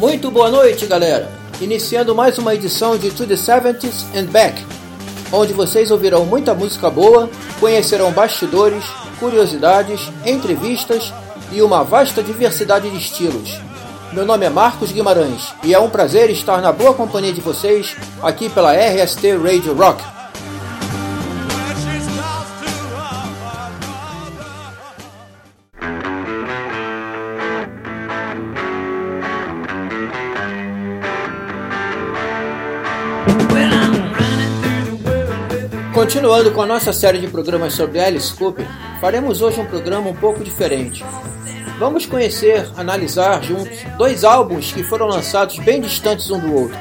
Muito boa noite, galera! Iniciando mais uma edição de To the 70s and Back, onde vocês ouvirão muita música boa, conhecerão bastidores, curiosidades, entrevistas e uma vasta diversidade de estilos. Meu nome é Marcos Guimarães e é um prazer estar na boa companhia de vocês aqui pela RST Radio Rock. Continuando com a nossa série de programas sobre Alice Cooper, faremos hoje um programa um pouco diferente. Vamos conhecer, analisar juntos dois álbuns que foram lançados bem distantes um do outro: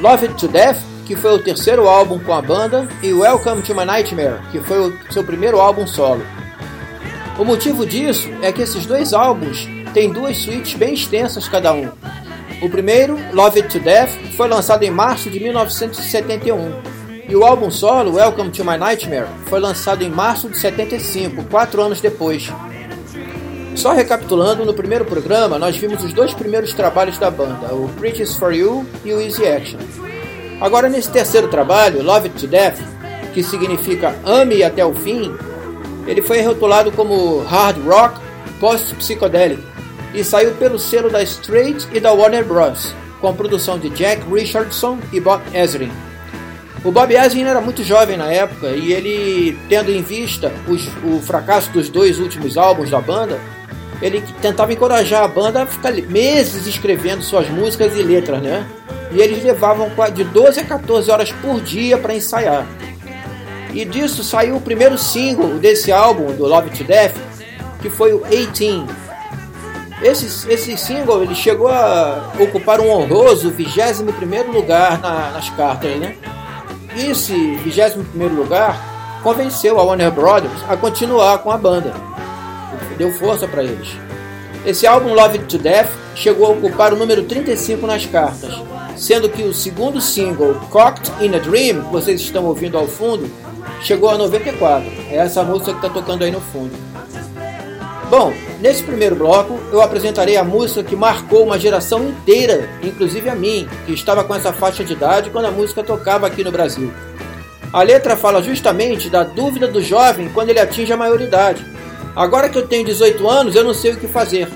Love It to Death, que foi o terceiro álbum com a banda, e Welcome to My Nightmare, que foi o seu primeiro álbum solo. O motivo disso é que esses dois álbuns têm duas suítes bem extensas cada um. O primeiro, Love It to Death, foi lançado em março de 1971 e o álbum solo, Welcome to My Nightmare, foi lançado em março de 75, quatro anos depois. Só recapitulando, no primeiro programa nós vimos os dois primeiros trabalhos da banda, o Preaches for You e o Easy Action. Agora, nesse terceiro trabalho, Love It to Death, que significa Ame até o fim, ele foi rotulado como hard rock post-psychedelic e saiu pelo selo da Straight e da Warner Bros., com produção de Jack Richardson e Bob Ezrin. O Bob Ezrin era muito jovem na época e ele, tendo em vista os, o fracasso dos dois últimos álbuns da banda, ele tentava encorajar a banda a ficar meses escrevendo suas músicas e letras, né? E eles levavam de 12 a 14 horas por dia para ensaiar. E disso saiu o primeiro single desse álbum, do Love to Death, que foi o 18. Esse, esse single ele chegou a ocupar um honroso 21 lugar na, nas cartas, né? Esse 21 lugar convenceu a Warner Brothers a continuar com a banda. Deu força para eles. Esse álbum Love It to Death chegou a ocupar o número 35 nas cartas, sendo que o segundo single, Cocked in a Dream, que vocês estão ouvindo ao fundo, chegou a 94. É essa música que está tocando aí no fundo. Bom, nesse primeiro bloco eu apresentarei a música que marcou uma geração inteira, inclusive a mim, que estava com essa faixa de idade quando a música tocava aqui no Brasil. A letra fala justamente da dúvida do jovem quando ele atinge a maioridade. Agora que eu tenho 18 anos, eu não sei o que fazer.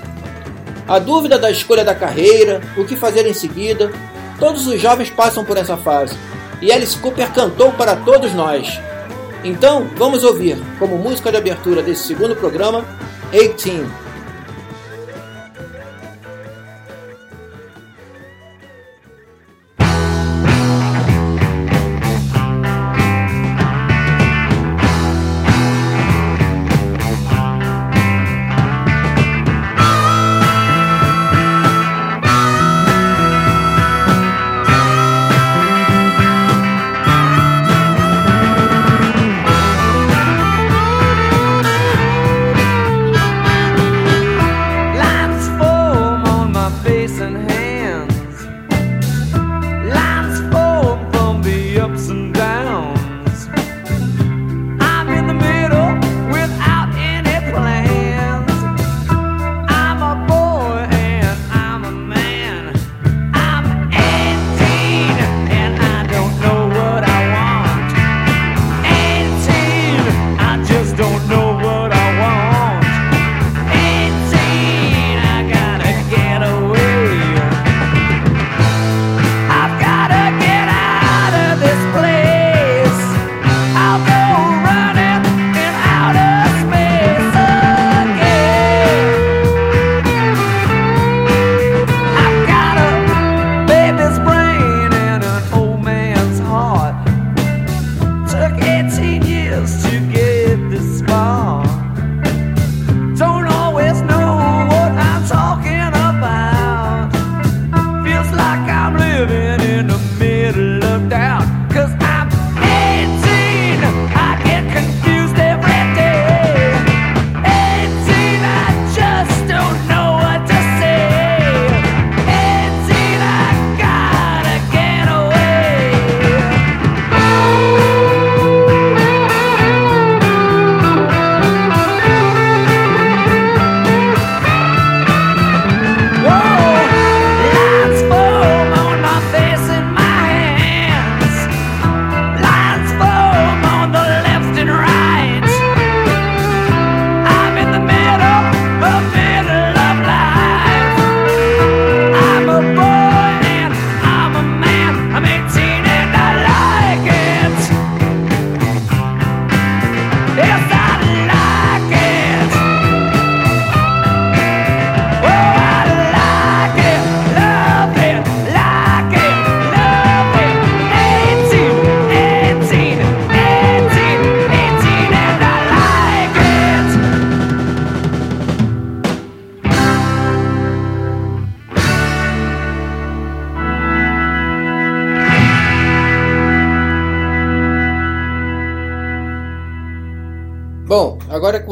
A dúvida da escolha da carreira, o que fazer em seguida, todos os jovens passam por essa fase. E Alice Cooper cantou para todos nós. Então, vamos ouvir, como música de abertura desse segundo programa, 18.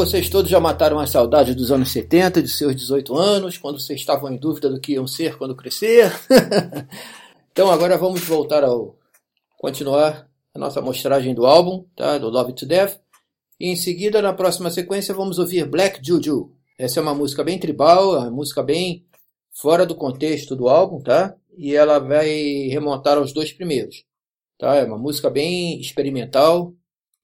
Vocês todos já mataram a saudade dos anos 70, de seus 18 anos, quando vocês estavam em dúvida do que iam ser quando crescer. então agora vamos voltar ao continuar a nossa mostragem do álbum, tá? Do Love to Death. E em seguida, na próxima sequência, vamos ouvir Black Juju. Essa é uma música bem tribal, é uma música bem fora do contexto do álbum, tá? E ela vai remontar aos dois primeiros, tá? É uma música bem experimental,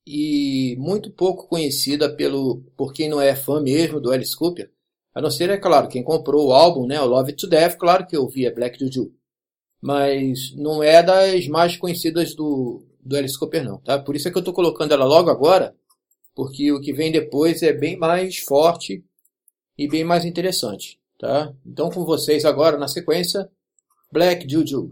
e muito pouco conhecida pelo por quem não é fã mesmo do Alice Cooper. A não ser, é claro, quem comprou o álbum, né, o Love to Death, claro que eu via Black Juju. Mas não é das mais conhecidas do, do Alice Cooper, não. Tá? Por isso é que eu estou colocando ela logo agora, porque o que vem depois é bem mais forte e bem mais interessante. Tá? Então, com vocês agora, na sequência, Black Juju.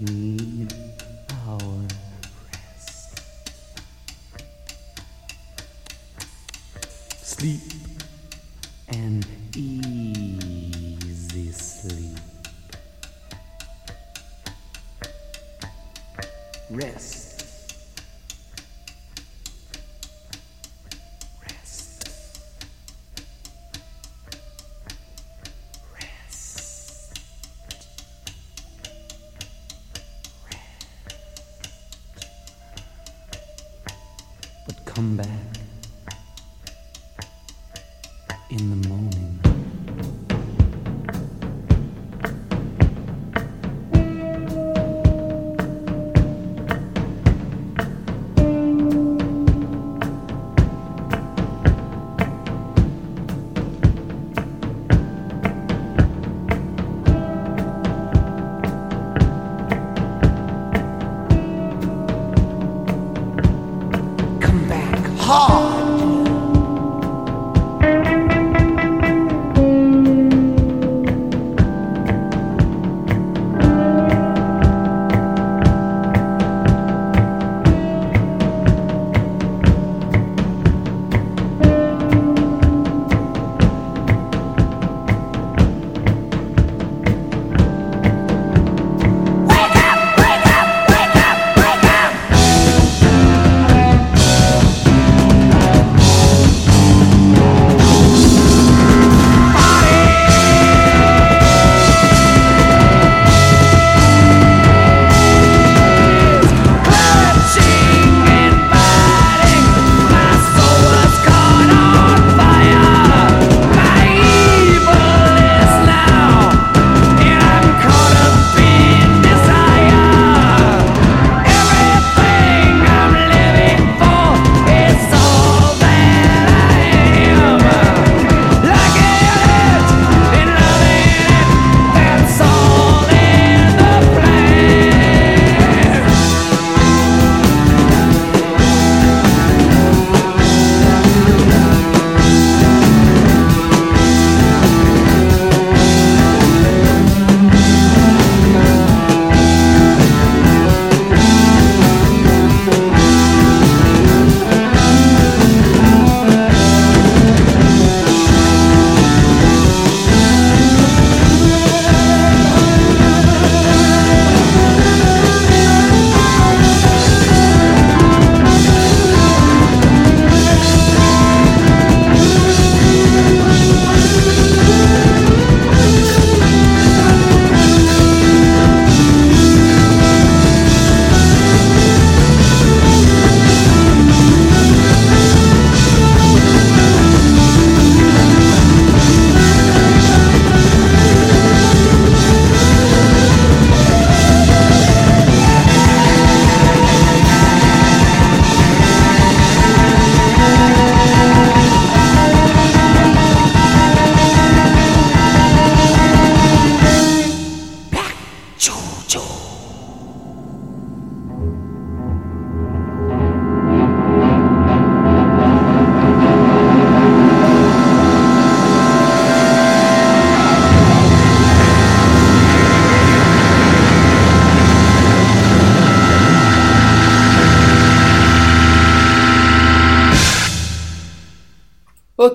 need our rest. Sleep. come back.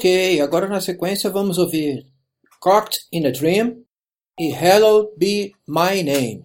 Ok, agora na sequência vamos ouvir "Cocked in a Dream e Hello Be My Name.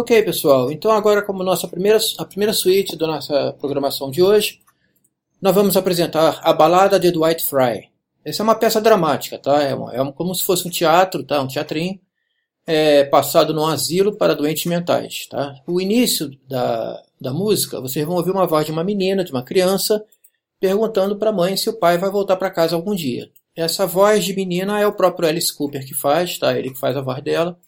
Ok, pessoal. Então agora, como nossa primeira, a primeira suíte da nossa programação de hoje, nós vamos apresentar a Balada de Dwight Fry. Essa é uma peça dramática, tá? É, uma- é um- como se fosse um teatro, tá? Um teatrinho é, passado num asilo para doentes mentais, tá? O início da, da música, vocês vão ouvir uma voz de uma menina, de uma criança, perguntando para a mãe se o pai vai voltar para casa algum dia. Essa voz de menina é o próprio Alice Cooper que faz, tá? Ele que faz a voz dela.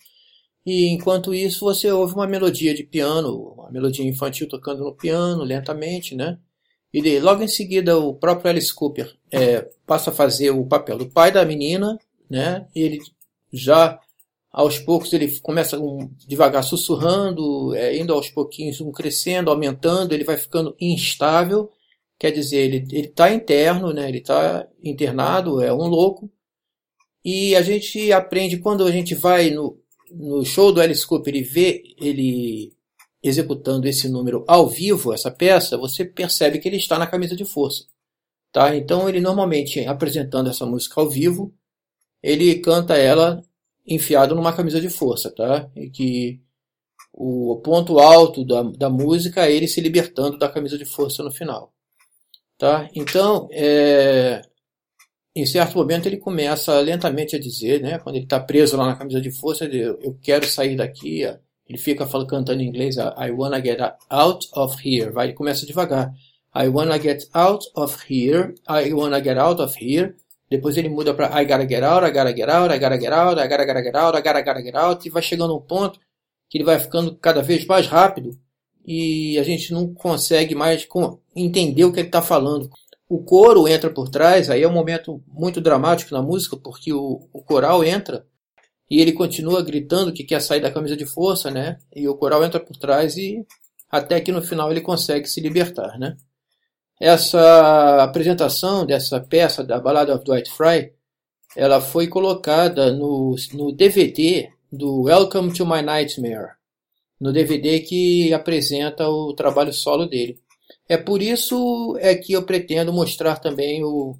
E enquanto isso, você ouve uma melodia de piano, uma melodia infantil tocando no piano, lentamente, né? E daí, logo em seguida, o próprio Alice Cooper é, passa a fazer o papel do pai da menina, né? E ele já, aos poucos, ele começa um, devagar sussurrando, é, indo aos pouquinhos, um crescendo, aumentando, ele vai ficando instável. Quer dizer, ele está interno, né? Ele está internado, é um louco. E a gente aprende quando a gente vai no, no show do Alice Cooper e vê ele executando esse número ao vivo, essa peça, você percebe que ele está na camisa de força. Tá? Então ele normalmente apresentando essa música ao vivo, ele canta ela enfiado numa camisa de força, tá? E que o ponto alto da, da música é ele se libertando da camisa de força no final. Tá? Então, é, em certo momento ele começa lentamente a dizer, né, quando ele está preso lá na camisa de força, eu quero sair daqui. Ele fica falando, cantando em inglês, I wanna get out of here. Vai, ele começa devagar. I wanna get out of here. I wanna get out of here. Depois ele muda para I gotta get out, I gotta get out, I gotta get out, I gotta, gotta get out, I gotta, gotta get out. E vai chegando um ponto que ele vai ficando cada vez mais rápido e a gente não consegue mais entender o que ele está falando. O coro entra por trás, aí é um momento muito dramático na música, porque o, o coral entra e ele continua gritando que quer sair da camisa de força, né? E o coral entra por trás e até que no final ele consegue se libertar, né? Essa apresentação dessa peça da Ballad of Dwight Fry, ela foi colocada no, no DVD do Welcome to My Nightmare, no DVD que apresenta o trabalho solo dele. É por isso é que eu pretendo mostrar também o,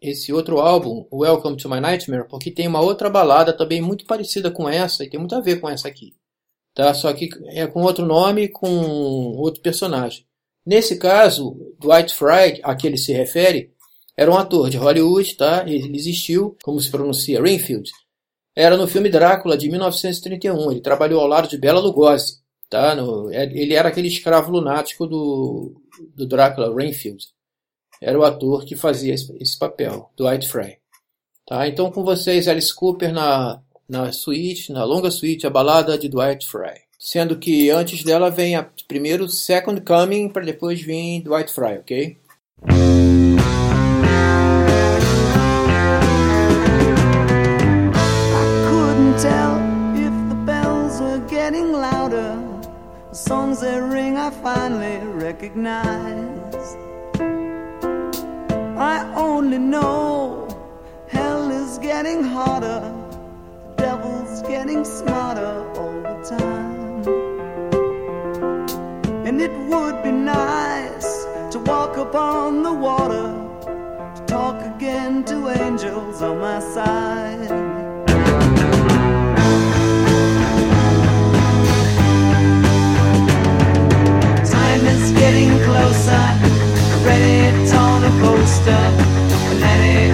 esse outro álbum, Welcome to My Nightmare, porque tem uma outra balada também muito parecida com essa e tem muito a ver com essa aqui. Tá? Só que é com outro nome com outro personagem. Nesse caso, Dwight Frye, a que ele se refere, era um ator de Hollywood, tá? Ele existiu, como se pronuncia, Renfield. Era no filme Drácula de 1931. Ele trabalhou ao lado de Bela Lugosi, tá? No, ele era aquele escravo lunático do, do Drácula, Renfield. Era o ator que fazia esse, papel, Dwight Frye. Tá? Então com vocês Alice Cooper na, na suíte, na longa suíte, a balada de Dwight Frye. Sendo que antes dela vem a, primeiro Second Coming para depois vir Dwight Frye, ok? Songs they ring I finally recognize. I only know hell is getting hotter. The devil's getting smarter all the time. And it would be nice to walk upon the water, to talk again to angels on my side. Closer. Ready to on a poster. Let it go it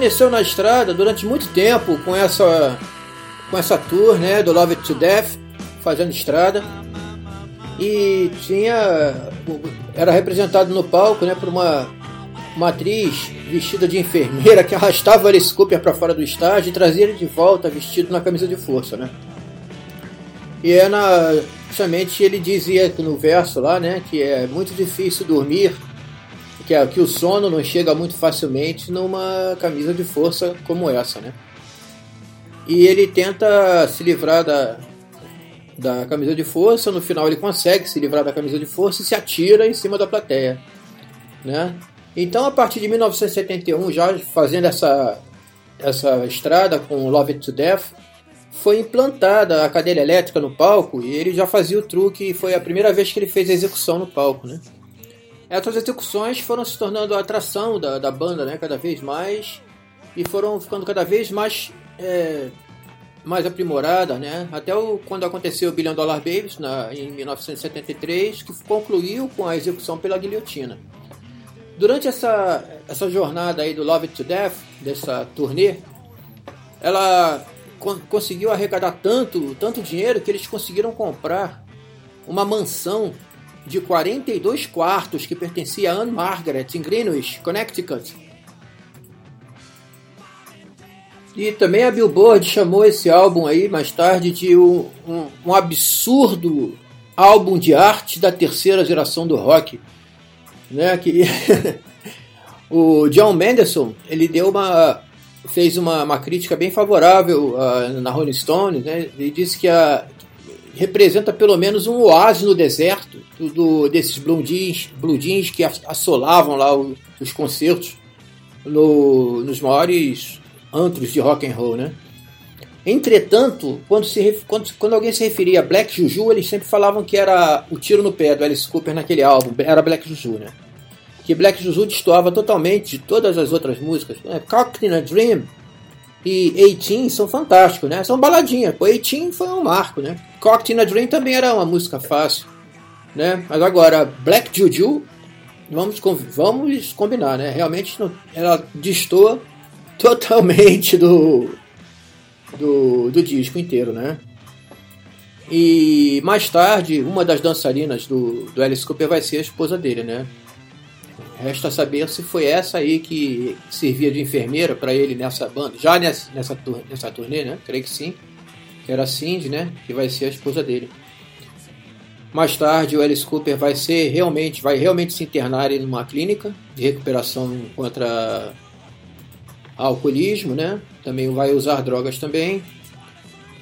permaneceu na estrada durante muito tempo com essa com essa tour, né, do Love to Death, fazendo estrada. E tinha era representado no palco, né, por uma atriz vestida de enfermeira que arrastava Alice Cooper para fora do estádio e trazia ele de volta vestido na camisa de força, né? E é na, justamente ele dizia no verso lá, né, que é muito difícil dormir, que, é, que o sono não chega muito facilmente numa camisa de força como essa, né? E ele tenta se livrar da, da camisa de força, no final ele consegue se livrar da camisa de força e se atira em cima da plateia, né? Então, a partir de 1971, já fazendo essa, essa estrada com Love It to Death, foi implantada a cadeira elétrica no palco e ele já fazia o truque e foi a primeira vez que ele fez a execução no palco, né? Essas execuções foram se tornando a atração da, da banda, né? Cada vez mais e foram ficando cada vez mais é, mais aprimorada, né? Até o, quando aconteceu o Billion Dollar Babies na, em 1973, que concluiu com a execução pela guilhotina. Durante essa, essa jornada aí do Love to Death, dessa turnê, ela con- conseguiu arrecadar tanto, tanto dinheiro que eles conseguiram comprar uma mansão de 42 quartos que pertencia a Anne Margaret em Greenwich, Connecticut. E também a Billboard chamou esse álbum aí mais tarde de um, um- um absurdo álbum de arte da terceira geração do rock, né? Que o John Mendelsohn ele deu uma fez uma, uma crítica bem favorável ah, na Rolling Stone, né? Ele disse que a, representa pelo menos um oásis no deserto do, do- desses blue jeans, blue jeans que ass- assolavam lá o- os concertos no- nos maiores antros de rock and roll, né? Entretanto, quando, se, quando, quando alguém se referia a Black Juju, eles sempre falavam que era o tiro no pé do Alice Cooper naquele álbum, era Black Juju, né? Que Black Juju destoava totalmente de todas as outras músicas. Né? Cocktail a Dream e 18 são fantásticos, né? São baladinhas. 18 foi um marco, né? Cocktail a Dream também era uma música fácil, né? Mas agora, Black Juju, vamos, vamos combinar, né? Realmente não- ela destoa totalmente do, do, do disco inteiro, né? E mais tarde, uma das dançarinas do, do Alice Cooper vai ser a esposa dele, né? Resta saber se foi essa aí que servia de enfermeira para ele nessa banda, já nessa, nessa, nessa turnê, né? Creio que sim. Que era a Cindy, né? Que vai ser a esposa dele. Mais tarde, o Alice Cooper vai ser realmente, vai realmente se internar em uma clínica de recuperação contra alcoolismo, né? Também vai usar drogas também.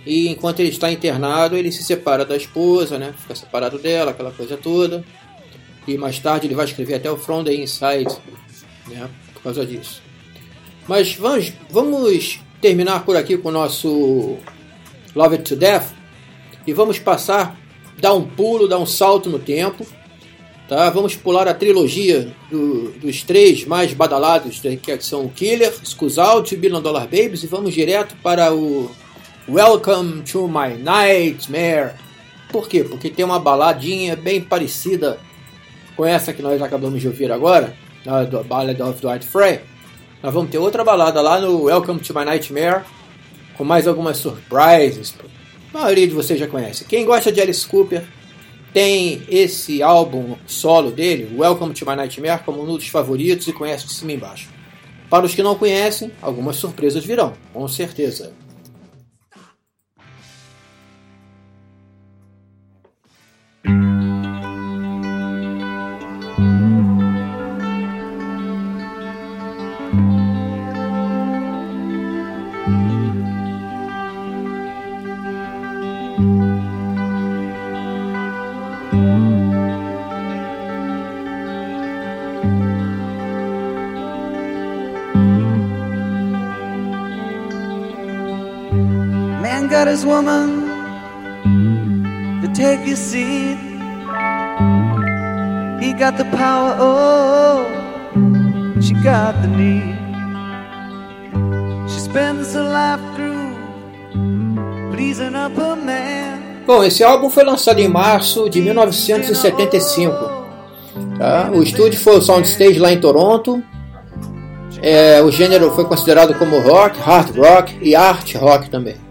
E enquanto ele está internado, ele se separa da esposa, né? Fica separado dela, aquela coisa toda. E mais tarde ele vai escrever até o From the Inside, né? Por causa disso. Mas vamos, vamos terminar por aqui com o nosso Love It to Death e vamos passar, dar um pulo, dar um salto no tempo. Tá? Vamos pular a trilogia do- dos três mais badalados, né, que são o Killer, Out e Billion Dollar Babies, e vamos direto para o Welcome to My Nightmare. Por quê? Porque tem uma baladinha bem parecida com essa que nós acabamos de ouvir agora, a Ballad of Dwight Frey. Nós vamos ter outra balada lá no Welcome to My Nightmare, com mais algumas surprises. A maioria de vocês já conhece. Quem gosta de Alice Cooper tem esse álbum solo dele, Welcome to My Nightmare, como um dos favoritos e conhece de cima e embaixo. Para os que não conhecem, algumas surpresas virão, com certeza. Woman to take his seat. He got the power, oh, she got the need. She spends her life through pleasing up her man. Bom, esse álbum foi lançado em março de 1975. Tá? O estúdio foi o Soundstage lá em Toronto. É, o gênero foi considerado como rock, hard rock e art rock também.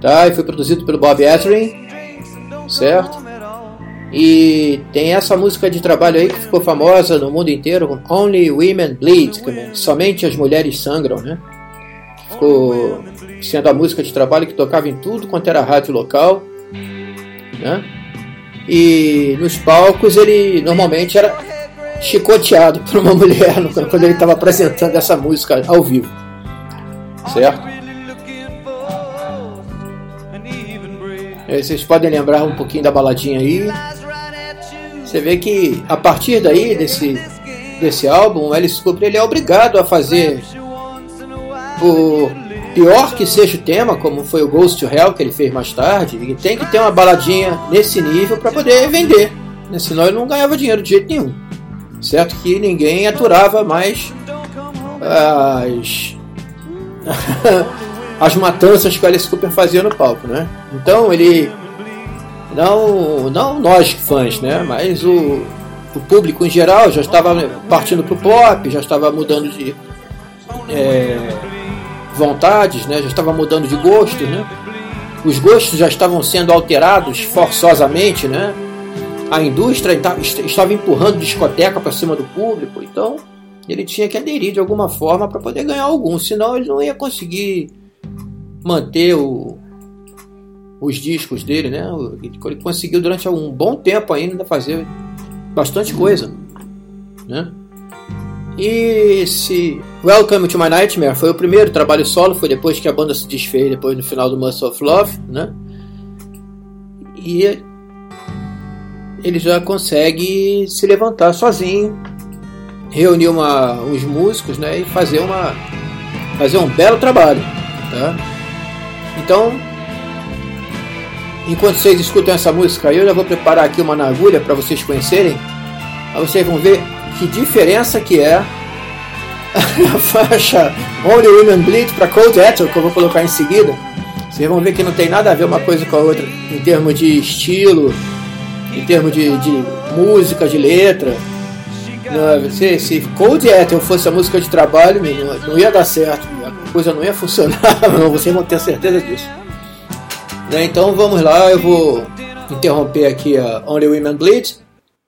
Tá? E foi produzido pelo Bob Ezrin, certo? E tem essa música de trabalho aí que ficou famosa no mundo inteiro, Only Women Bleed, somente as mulheres sangram, né? Ficou sendo a música de trabalho que tocava em tudo quanto era rádio local, né? E nos palcos ele normalmente era chicoteado por uma mulher quando ele estava apresentando essa música ao vivo, certo? Vocês podem lembrar um pouquinho da baladinha aí. Você vê que a partir daí desse desse álbum, o Alice Cooper ele é obrigado a fazer o pior que seja o tema, como foi o Ghost to Hell que ele fez mais tarde, e tem que ter uma baladinha nesse nível para poder vender, né? senão ele não ganhava dinheiro de jeito nenhum. Certo que ninguém aturava mais as as matanças que o Alice Cooper fazia no palco, né? Então ele não não nós fãs, né? Mas o, o público em geral já estava partindo para o pop, já estava mudando de é, vontades, né? Já estava mudando de gostos, né? Os gostos já estavam sendo alterados forçosamente, né? A indústria est- estava empurrando discoteca para cima do público, então ele tinha que aderir de alguma forma para poder ganhar algum, senão ele não ia conseguir manter o- os discos dele, né? Ele conseguiu durante um bom tempo ainda fazer bastante coisa, né? E esse Welcome to My Nightmare foi o primeiro trabalho solo, foi depois que a banda se desfez, depois no final do Muscle of Love, né? E ele já consegue se levantar sozinho, reunir uma, uns músicos, né? E fazer uma fazer um belo trabalho, tá? Então, enquanto vocês escutam essa música, eu já vou preparar aqui uma na agulha para vocês conhecerem. Aí vocês vão ver que diferença que é a faixa Only Women Bleed para Cold Ether, que eu vou colocar em seguida. Vocês vão ver que não tem nada a ver uma coisa com a outra em termos de estilo, em termos de, de música, de letra. Não, se, se Cold Ether fosse a música de trabalho, não, não ia dar certo, a coisa não ia funcionar, não, vocês vão ter certeza disso. Né, Então vamos lá, eu vou interromper aqui a Only Women Bleed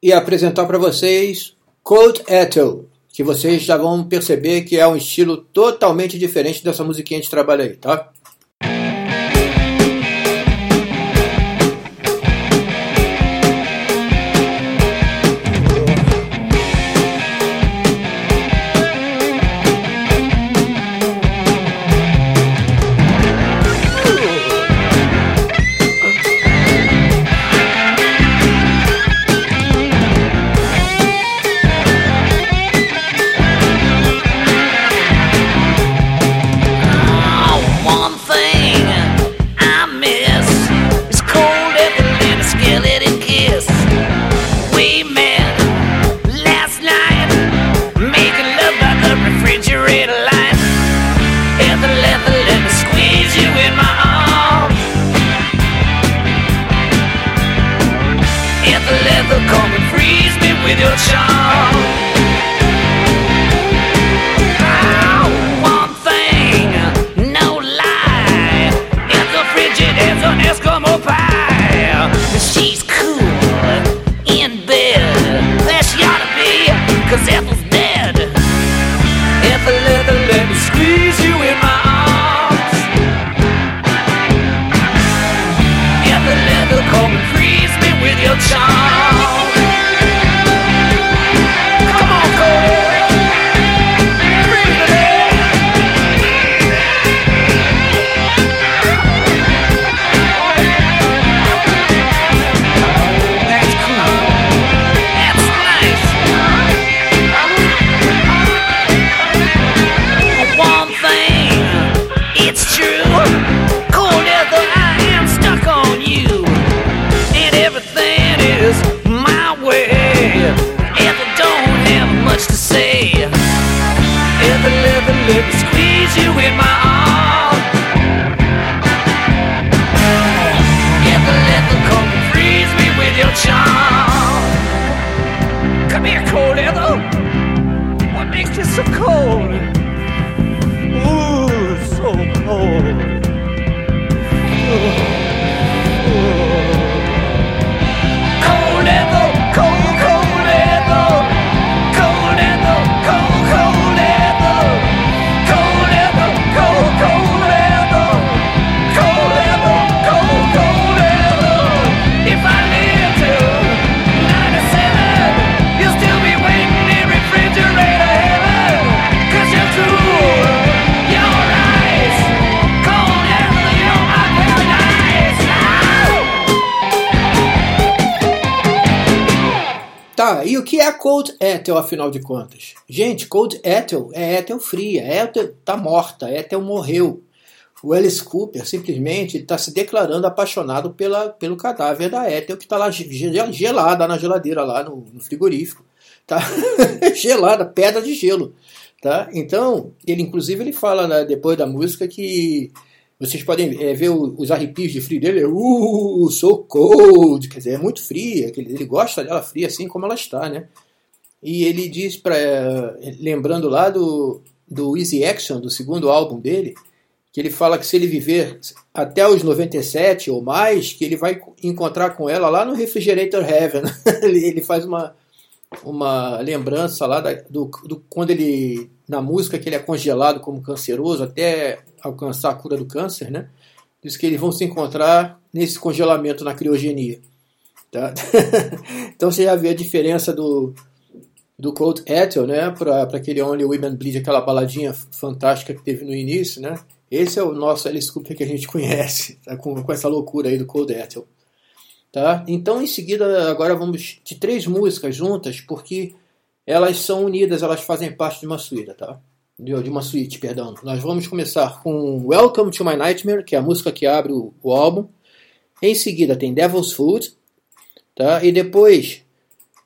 e apresentar para vocês Cold Ethel, que vocês já vão perceber que é um estilo totalmente diferente dessa musiquinha de trabalho aí, tá? Cold Ethel, afinal de contas? Gente, Cold Ethel é Ethel fria, Ethel tá morta, Ethel morreu. O Alice Cooper simplesmente está se declarando apaixonado pela, pelo cadáver da Ethel, que está lá ge- gelada na geladeira, lá no, no frigorífico. Tá gelada, pedra de gelo. Tá? Então, ele inclusive ele fala né, depois da música que vocês podem é, ver os arrepios de frio dele, uh, so cold, quer dizer, é muito fria, ele gosta dela fria assim como ela está, né? E ele diz para lembrando lá do do Easy Action, do segundo álbum dele, que ele fala que se ele viver até os 97 ou mais, que ele vai encontrar com ela lá no Refrigerator Heaven. ele, ele faz uma uma lembrança lá da- do, do quando ele na música que ele é congelado como canceroso até alcançar a cura do câncer, né? Diz que eles vão se encontrar nesse congelamento na criogenia. Tá? então você já vê a diferença do, do Cold Ethel, né? Para aquele Only Women Bleed, aquela baladinha fantástica que teve no início, né? Esse é o nosso Alice Cooper que a gente conhece, tá? com, com essa loucura aí do Cold Ethel. Tá? Então, em seguida, agora vamos de três músicas juntas, porque elas são unidas, elas fazem parte de uma suíte, tá? De de uma suíte, perdão. Nós vamos começar com Welcome to My Nightmare, que é a música que abre o, o álbum. Em seguida tem Devil's Food, tá? E depois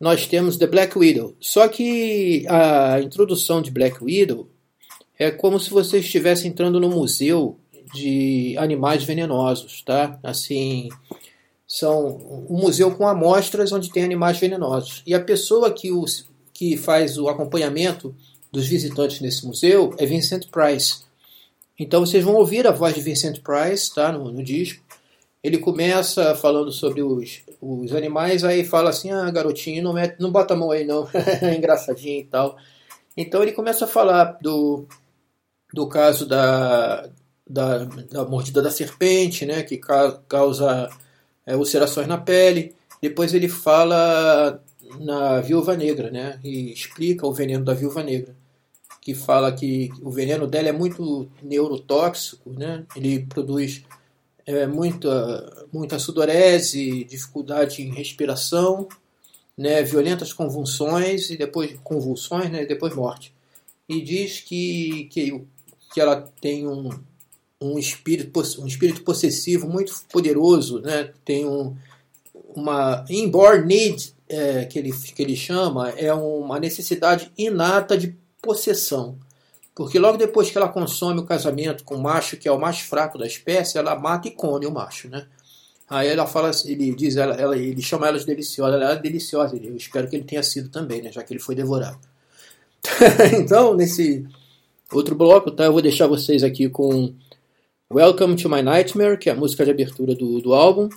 nós temos The Black Widow. Só que a introdução de Black Widow é como se você estivesse entrando no museu de animais venenosos, tá? Assim, são um museu com amostras onde tem animais venenosos. E a pessoa que, os, que faz o acompanhamento dos visitantes nesse museu é Vincent Price. Então vocês vão ouvir a voz de Vincent Price tá, no, no disco. Ele começa falando sobre os, os animais, aí fala assim: ah, garotinho, não, mete, não bota a mão aí não, é engraçadinho e tal. Então ele começa a falar do, do caso da, da, da mordida da serpente, né, que ca- causa é, ulcerações na pele. Depois ele fala na viúva negra, né? E explica o veneno da viúva negra. Que fala que o veneno dela é muito neurotóxico, né? Ele produz é, muita, muita sudorese, dificuldade em respiração, né? Violentas convulsões e depois convulsões, né? Depois morte. E diz que, que, que ela tem um, um espírito um espírito possessivo muito poderoso, né? Tem um, uma inborn need é, que ele que ele chama é uma necessidade inata de possessão, porque logo depois que ela consome o casamento com o macho que é o mais fraco da espécie, ela mata e come o macho, né? Aí ela fala, ele diz, ela, ela ele chama ela de deliciosa, ela é deliciosa. Eu espero que ele tenha sido também, né? Já que ele foi devorado. então nesse outro bloco, tá? Eu vou deixar vocês aqui com Welcome to My Nightmare, que é a música de abertura do, do álbum.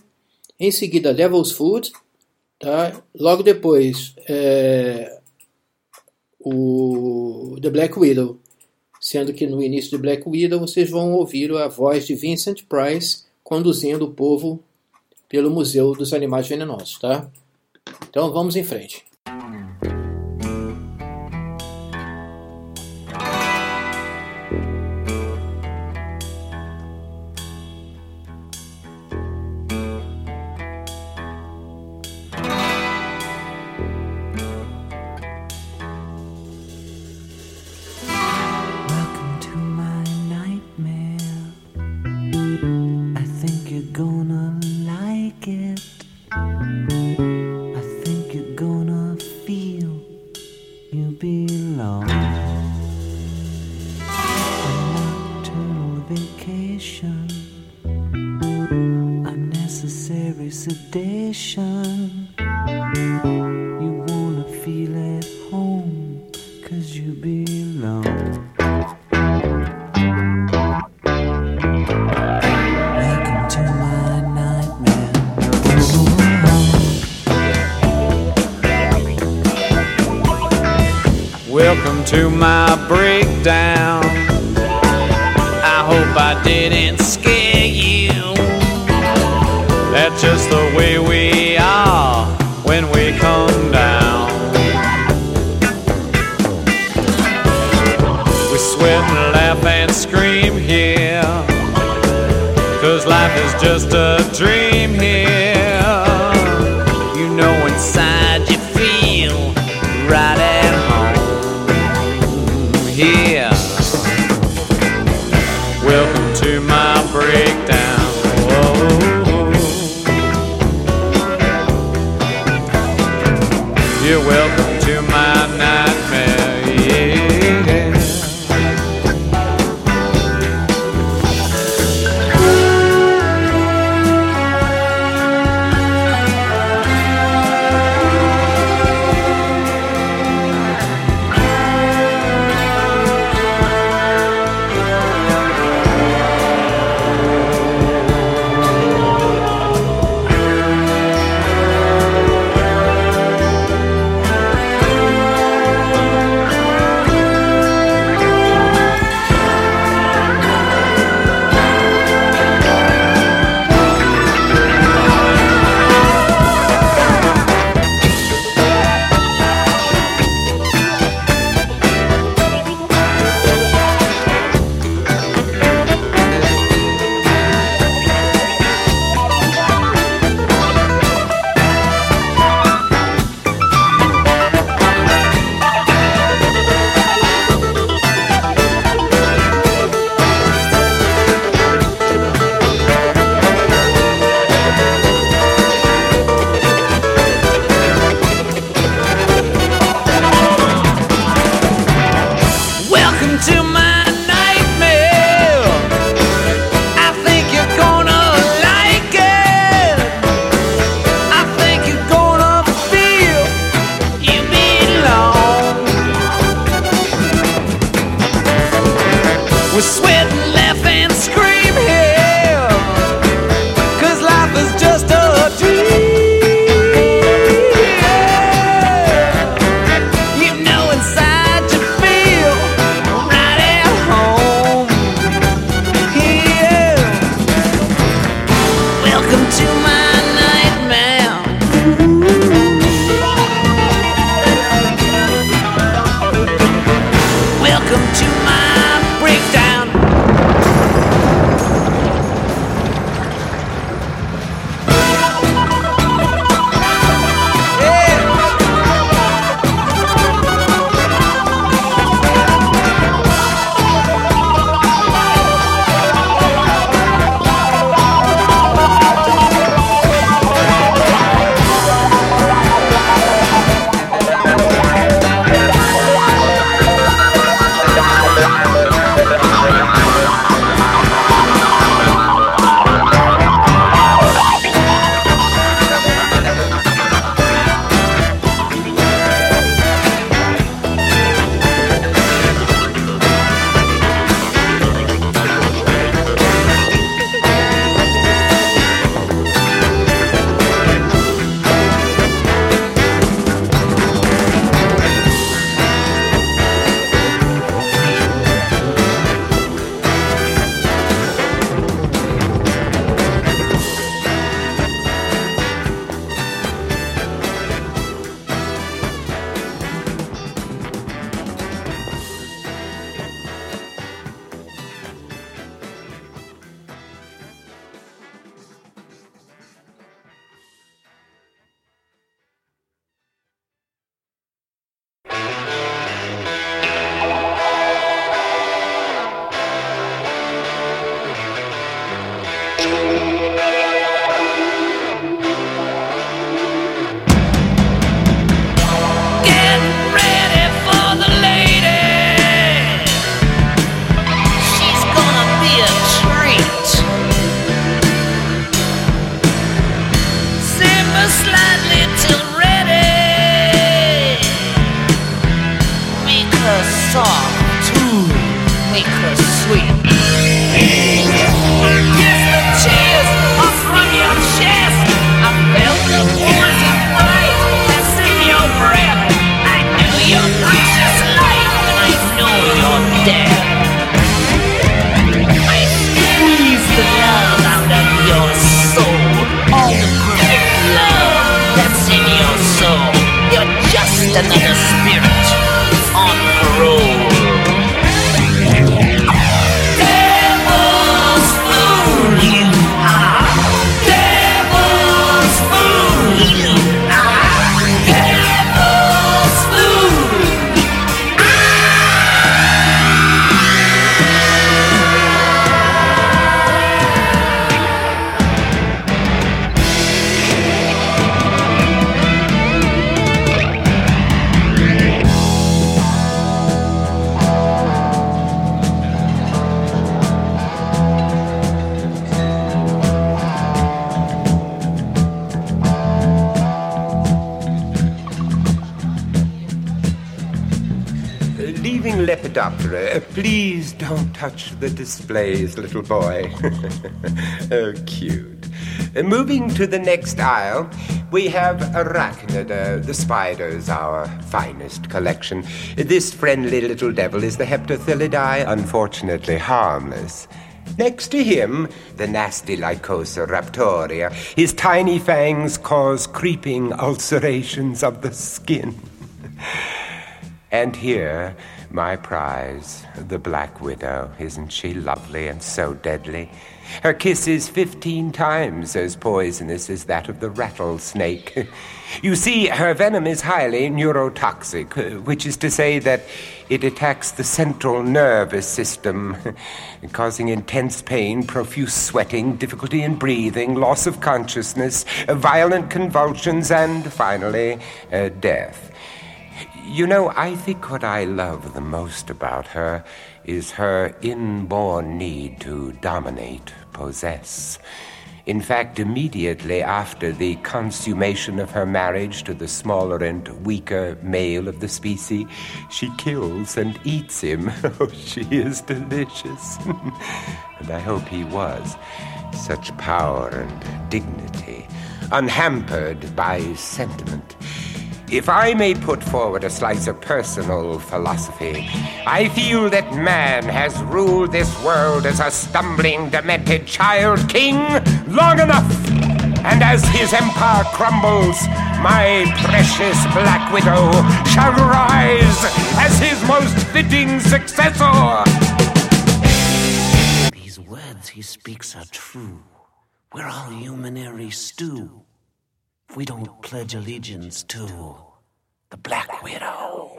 Em seguida, Devil's Food. Tá? Logo depois, é, o The Black Widow. Sendo que no início de Black Widow vocês vão ouvir a voz de Vincent Price conduzindo o povo pelo Museu dos Animais Venenosos. Tá? Então vamos em frente. You're welcome. Touch the displays, little boy. oh, cute. Uh, moving to the next aisle, we have Arachnida, the spiders, our finest collection. This friendly little devil is the Heptathylidae, unfortunately harmless. Next to him, the nasty Lycosa raptoria. His tiny fangs cause creeping ulcerations of the skin. And here, my prize, the Black Widow. Isn't she lovely and so deadly? Her kiss is fifteen times as poisonous as that of the rattlesnake. You see, her venom is highly neurotoxic, which is to say that it attacks the central nervous system, causing intense pain, profuse sweating, difficulty in breathing, loss of consciousness, violent convulsions, and finally, uh, death. You know, I think what I love the most about her is her inborn need to dominate, possess. In fact, immediately after the consummation of her marriage to the smaller and weaker male of the species, she kills and eats him. Oh, she is delicious. and I hope he was. Such power and dignity, unhampered by sentiment. If I may put forward a slice of personal philosophy, I feel that man has ruled this world as a stumbling, demented child king long enough. And as his empire crumbles, my precious Black Widow shall rise as his most fitting successor. These words he speaks are true. We're all humanary stew. We don't pledge allegiance to the Black Widow.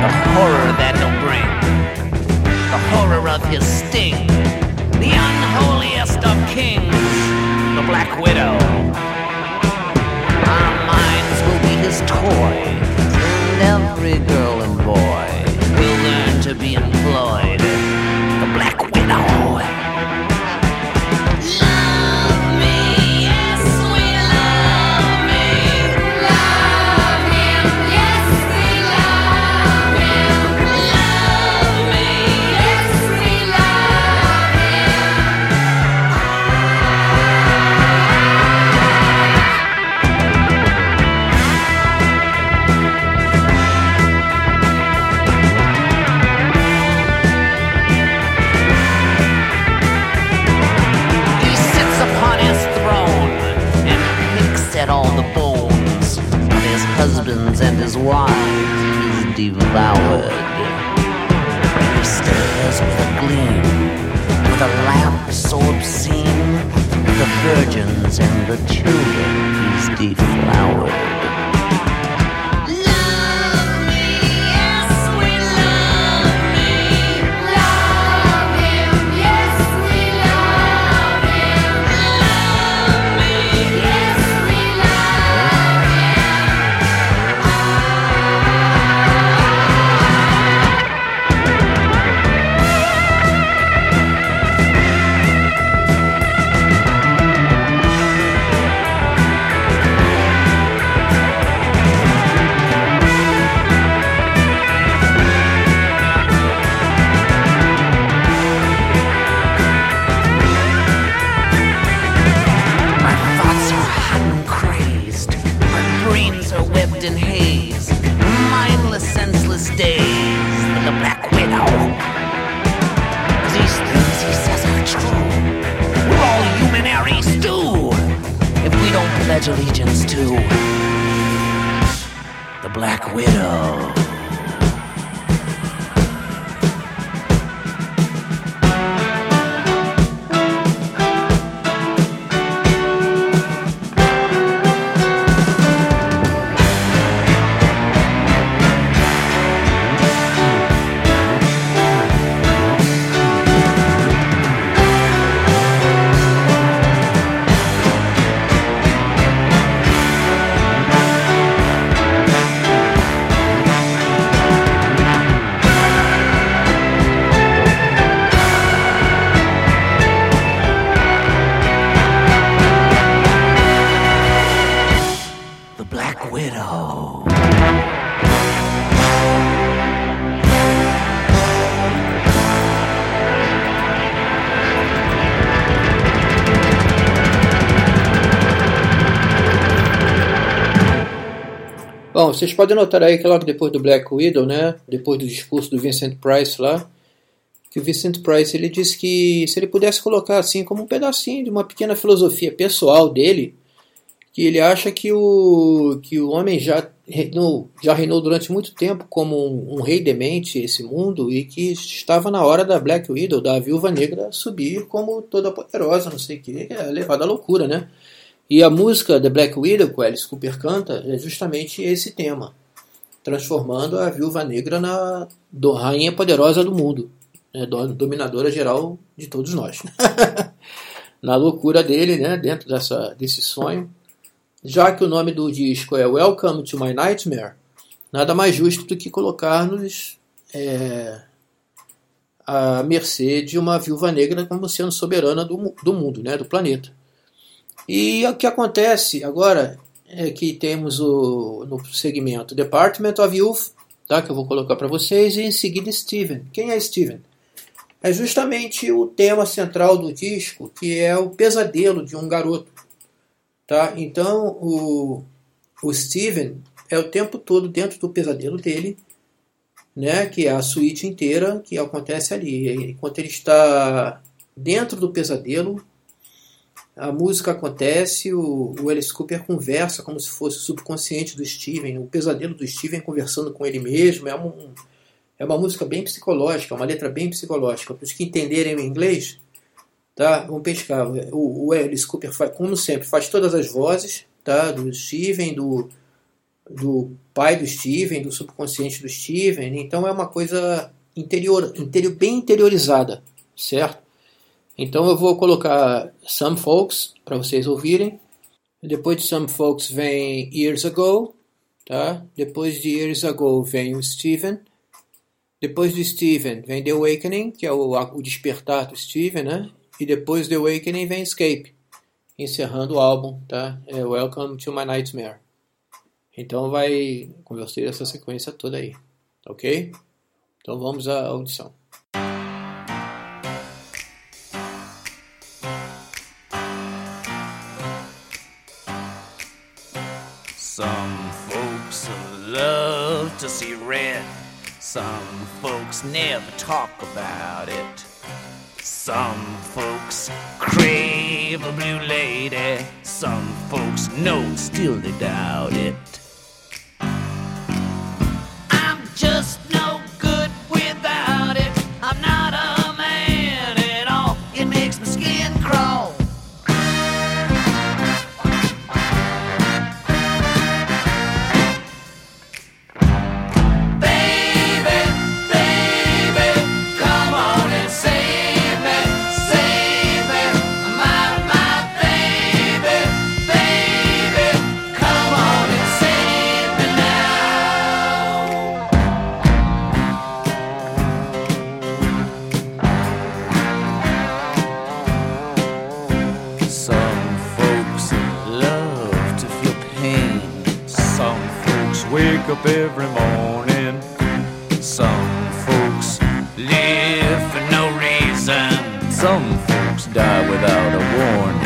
the horror that he'll bring, the horror of his sting, the unholiest of kings, the Black Widow. Our minds will be his toy, every girl and boy will learn to be employed. The Black Widow. Husbands and his wives. He's devoured. He stares with a gleam, with a lamp so obscene. The virgins and the children he's deflowered. Vocês podem notar aí que logo depois do Black Widow, né, depois do discurso do Vincent Price lá, que o Vincent Price ele disse que se ele pudesse colocar assim como um pedacinho de uma pequena filosofia pessoal dele, que ele acha que o que o homem já reinou, já reinou durante muito tempo como um, um rei demente esse mundo e que estava na hora da Black Widow, da Viúva Negra, subir como toda poderosa, não sei o que, é levada à loucura, né? E a música The Black Widow, que Alice Cooper canta, é justamente esse tema. transformando a Viúva Negra na rainha poderosa do mundo, né, do- dominadora geral de todos nós. na loucura dele, né, dentro dessa, desse sonho, já que o nome do disco é Welcome to My Nightmare, nada mais justo do que colocar-nos é, à mercê de uma viúva negra como sendo soberana do, do mundo, né, do planeta. E o que acontece agora é que temos o, no segmento Department of Youth, tá, que eu vou colocar para vocês, e em seguida Steven. Quem é Steven? É justamente o tema central do disco, que é o pesadelo de um garoto. Tá? Então, o, o Steven é o tempo todo dentro do pesadelo dele, né, que é a suíte inteira que acontece ali. Enquanto ele está dentro do pesadelo, a música acontece, o, o Alice Cooper conversa como se fosse o subconsciente do Steven, o pesadelo do Steven conversando com ele mesmo. É, um, é uma música bem psicológica, uma letra bem psicológica. Para os que entenderem o inglês, tá? vamos pescar. O, o Alice Cooper, faz, como sempre, faz todas as vozes tá? do Steven, do, do pai do Steven, do subconsciente do Steven. Então é uma coisa interior, interior bem interiorizada, certo? Então eu vou colocar Some Folks para vocês ouvirem. Depois de Some Folks vem Years Ago, tá? Depois de Years Ago vem o Steven. Depois do Steven vem The Awakening, que é o, o despertar do Steven, né? E depois do Awakening vem Escape, encerrando o álbum, tá? É Welcome to My Nightmare. Então vai converter essa sequência toda aí, ok? Então vamos à audição. Some folks love to see red. Some folks never talk about it. Some folks crave a blue lady. Some folks know, still they doubt it. I'm just up every morning. Some folks live for no reason. Some folks die without a warning.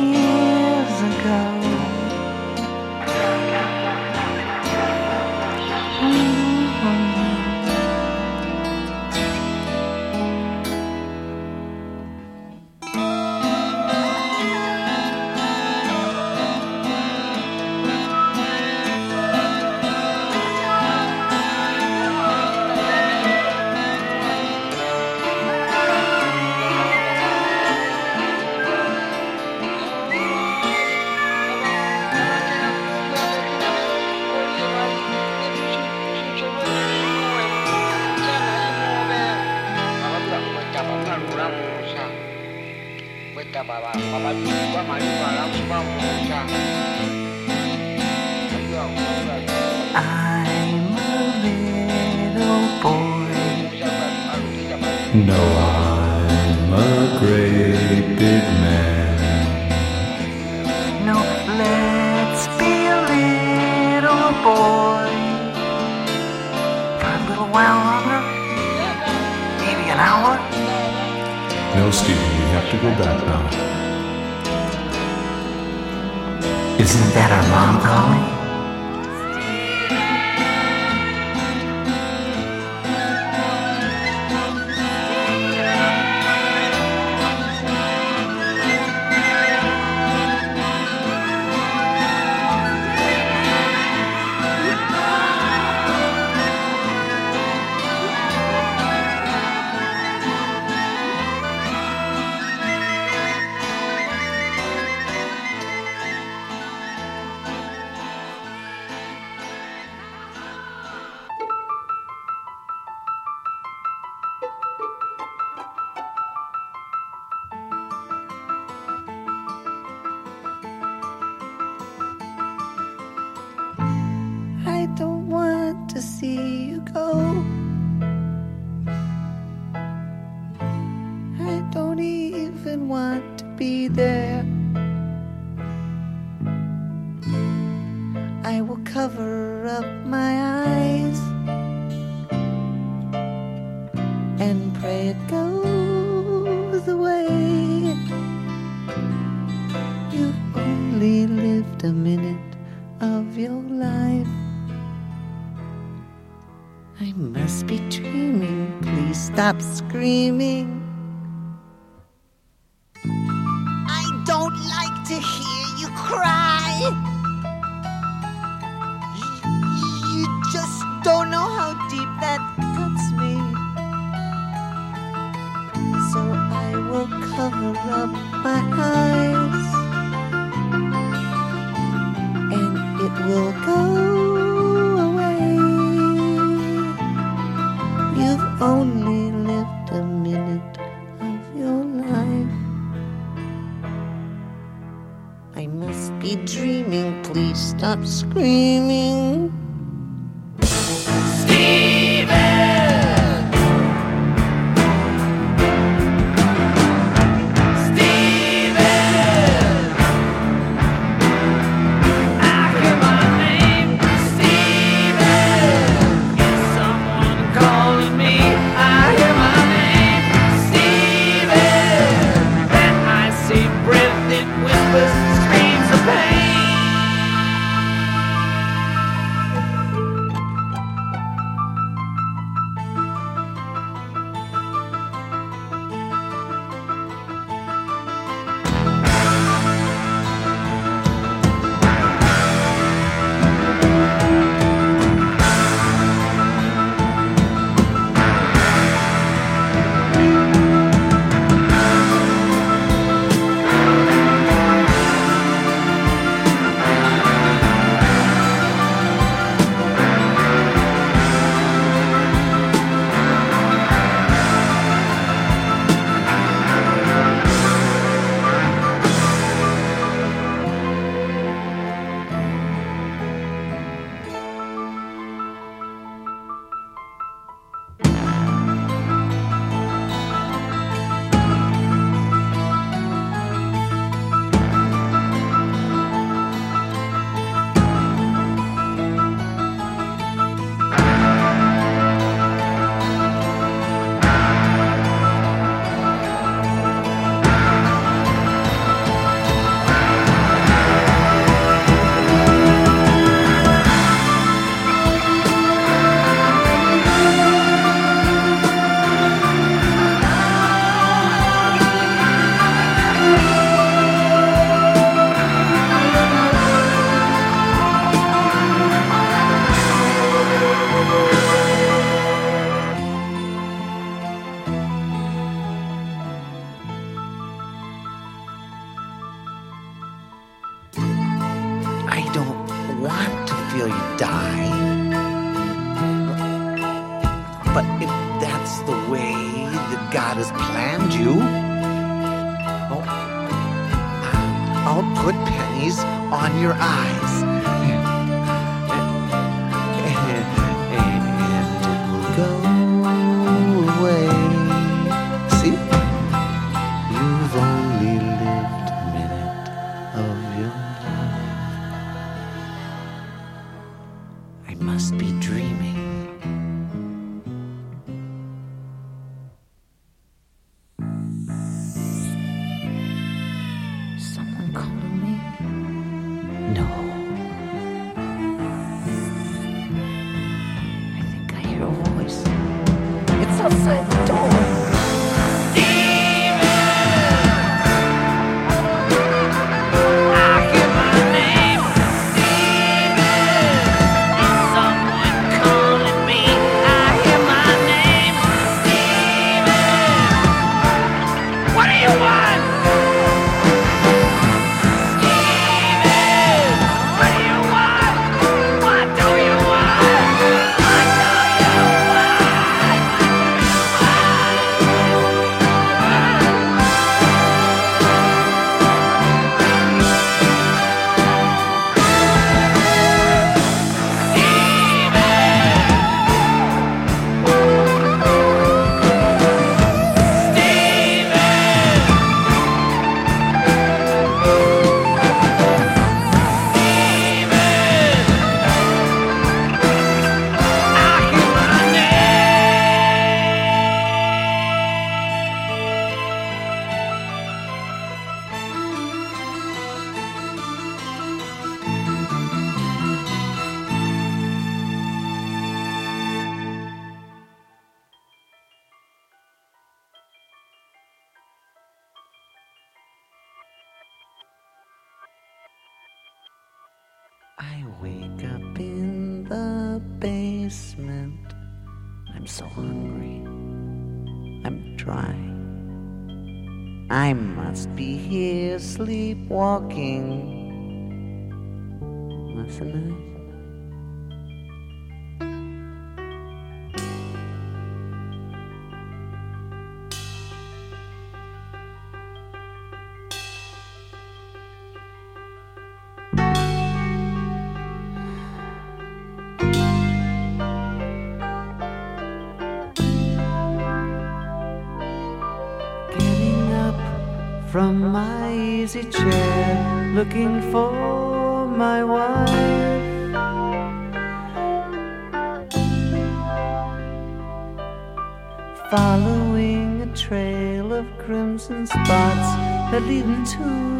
years ago. will go away. You've only lived a minute of your life. I must be dreaming, please stop screaming. Must be dreaming. walking leaving too.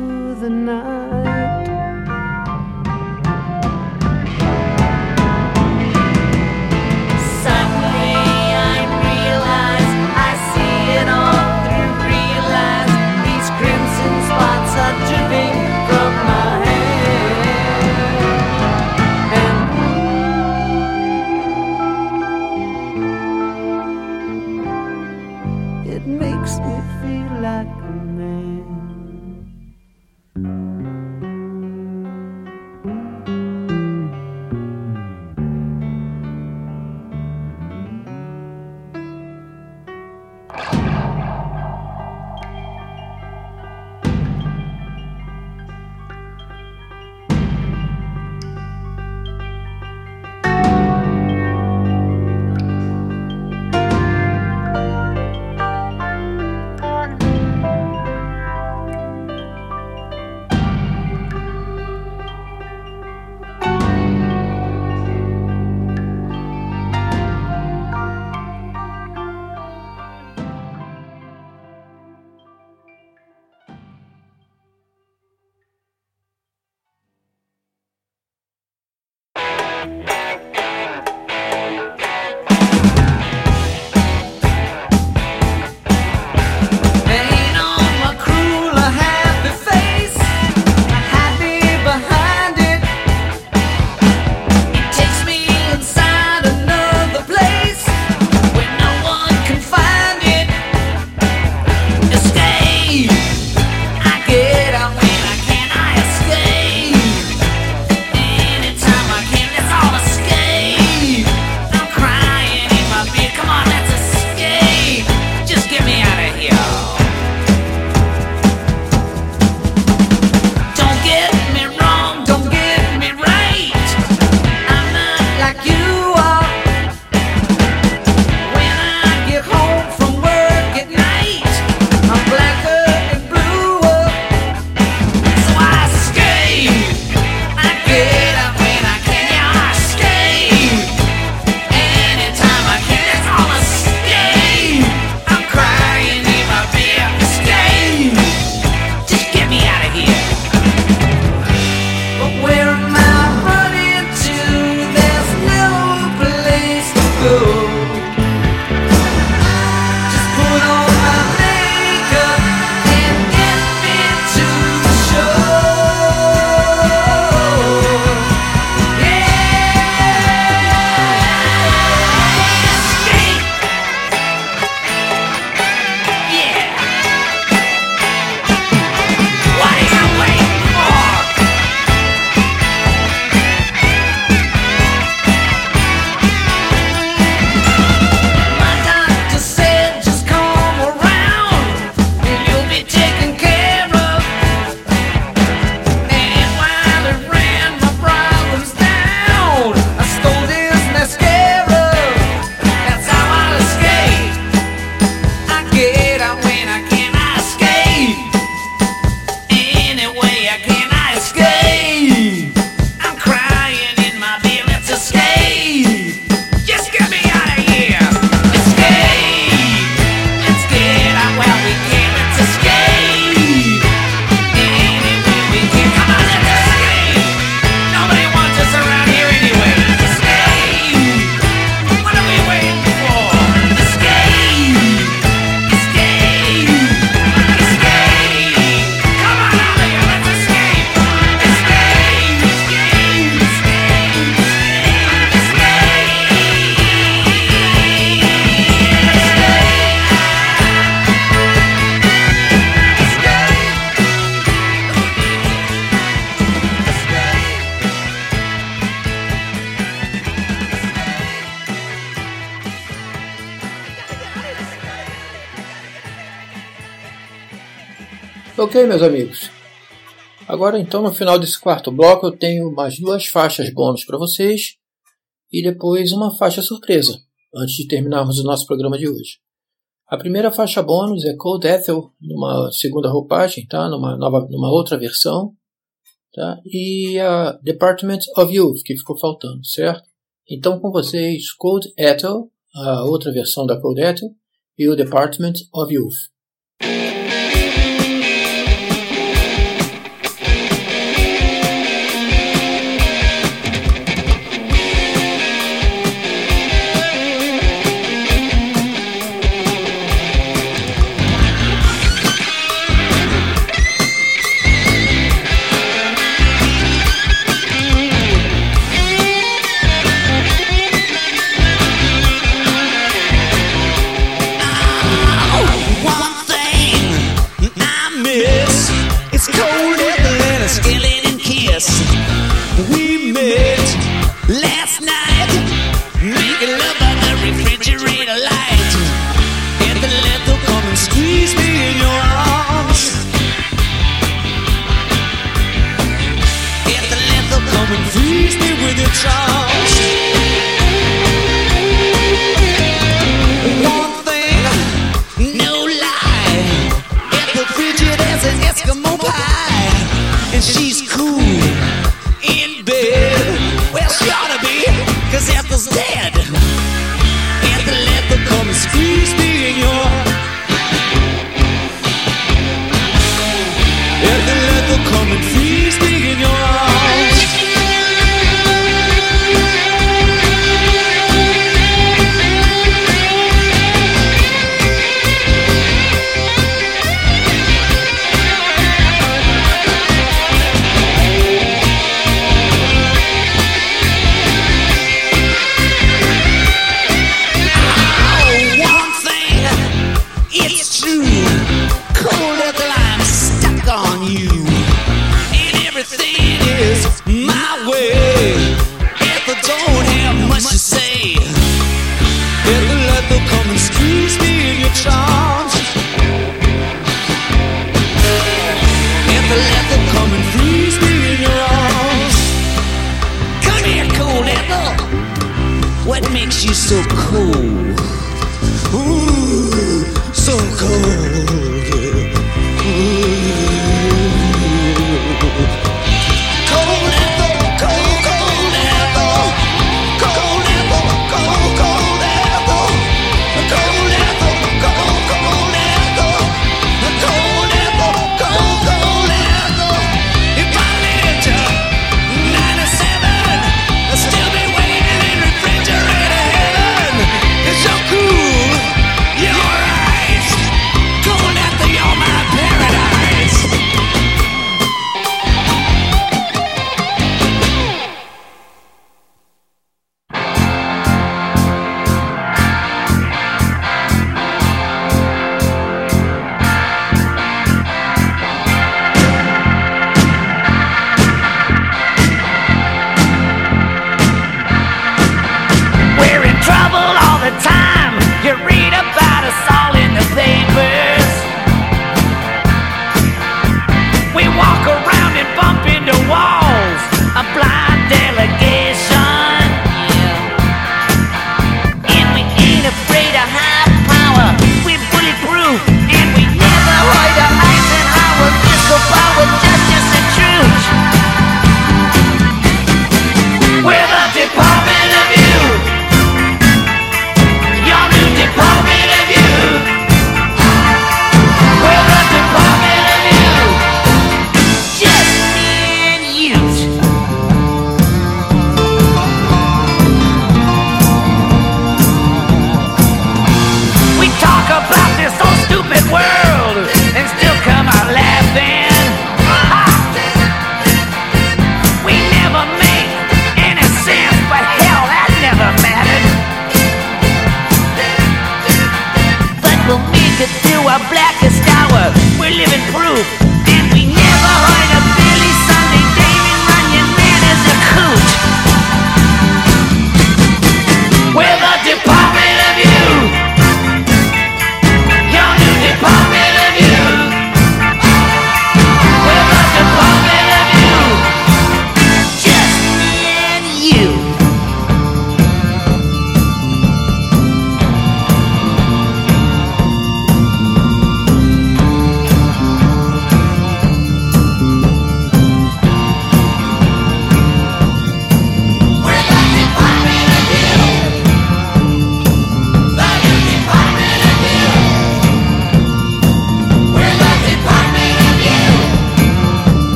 Agora, então, no final desse quarto bloco, eu tenho mais duas faixas bônus para vocês e depois uma faixa surpresa, antes de terminarmos o nosso programa de hoje. A primeira faixa bônus é Cold Ethel, numa segunda roupagem, tá? numa, nova, numa outra versão. Tá? E a Department of Youth, que ficou faltando, certo? Então, com vocês, Cold Ethel, a outra versão da Cold Ethel, e o Department of Youth. Freeze me with your charms. One thing, no lie. An Eskimo pie. And she's cool in bed. Well, she ought to be, cause Ethel's dead.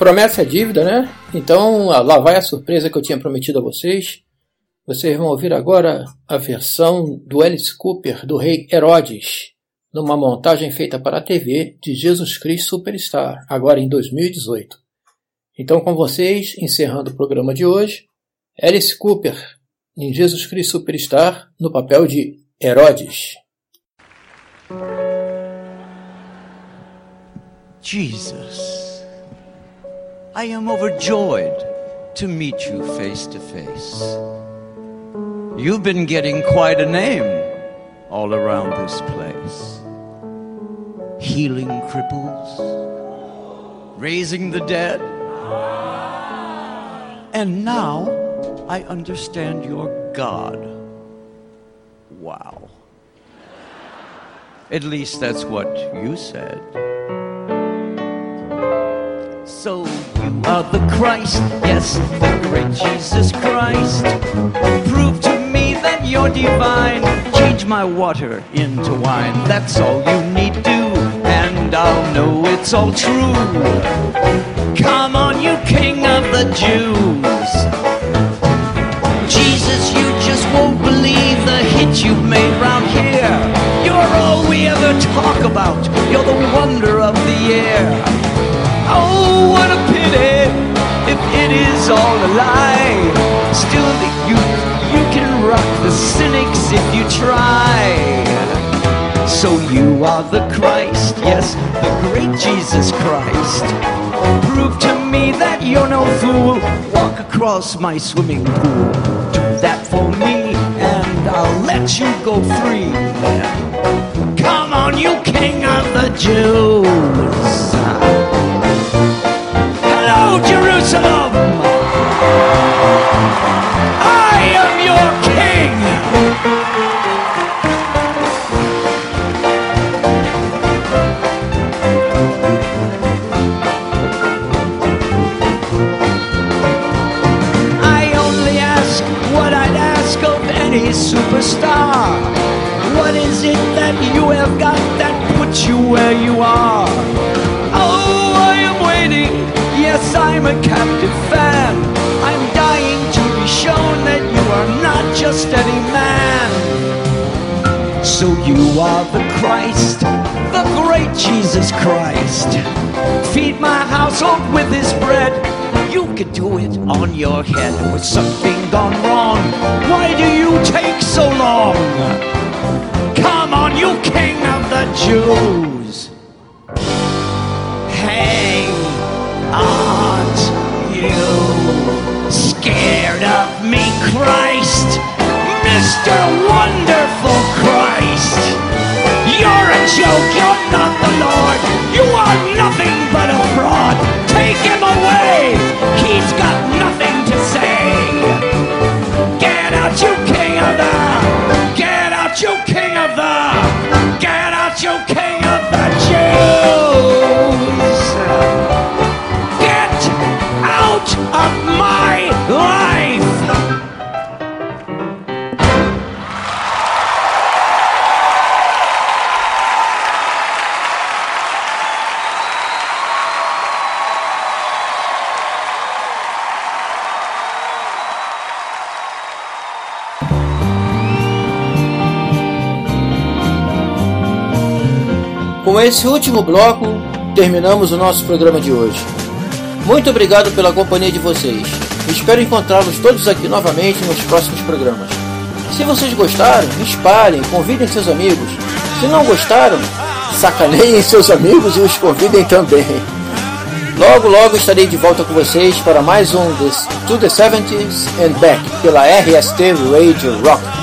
Promessa é dívida, né? Então lá vai a surpresa que eu tinha prometido a vocês. Vocês vão ouvir agora a versão do Alice Cooper do rei Herodes, numa montagem feita para a TV de Jesus Cristo Superstar, agora em 2018. Então, com vocês, encerrando o programa de hoje, Alice Cooper em Jesus Cristo Superstar no papel de Herodes. Jesus, I am overjoyed to meet you face to face. You've been getting quite a name all around this place. Healing cripples, raising the dead. And now I understand you're God. Wow. At least that's what you said. So are the Christ, yes, the great Jesus Christ. Prove to me that you're divine. Change my water into wine. That's all you need do, and I'll know it's all true. Come on, you King of the Jews. Jesus, you just won't believe the hit you've made round here. You're all we ever talk about. You're the wonder of the air. Oh, what a pity if it is all a lie. Still, that you you can rock the cynics if you try. So you are the Christ, yes, the great Jesus Christ. Prove to me that you're no fool. Walk across my swimming pool. Do that for me, and I'll let you go free. Come on, you King of the Jews. Jerusalem! I am your king! I only ask what I'd ask of any superstar. What is it that you have got that puts you where you are? Oh, I am waiting. Yes, I'm a captive fan. I'm dying to be shown that you are not just any man. So you are the Christ, the great Jesus Christ. Feed my household with this bread. You could do it on your head with something gone wrong. Why do you take so long? Come on, you king of the Jews. Christ, Mr. Wonderful Christ. You're a joke, you're not the Lord. You are nothing but a fraud. Take him away, he's got nothing to say. Get out, you king of the, get out, you king Com esse último bloco, terminamos o nosso programa de hoje. Muito obrigado pela companhia de vocês. Espero encontrá-los todos aqui novamente nos próximos programas. Se vocês gostaram, espalhem, convidem seus amigos. Se não gostaram, sacaneiem seus amigos e os convidem também. Logo, logo estarei de volta com vocês para mais um To the 70s and Back pela RST Radio Rock.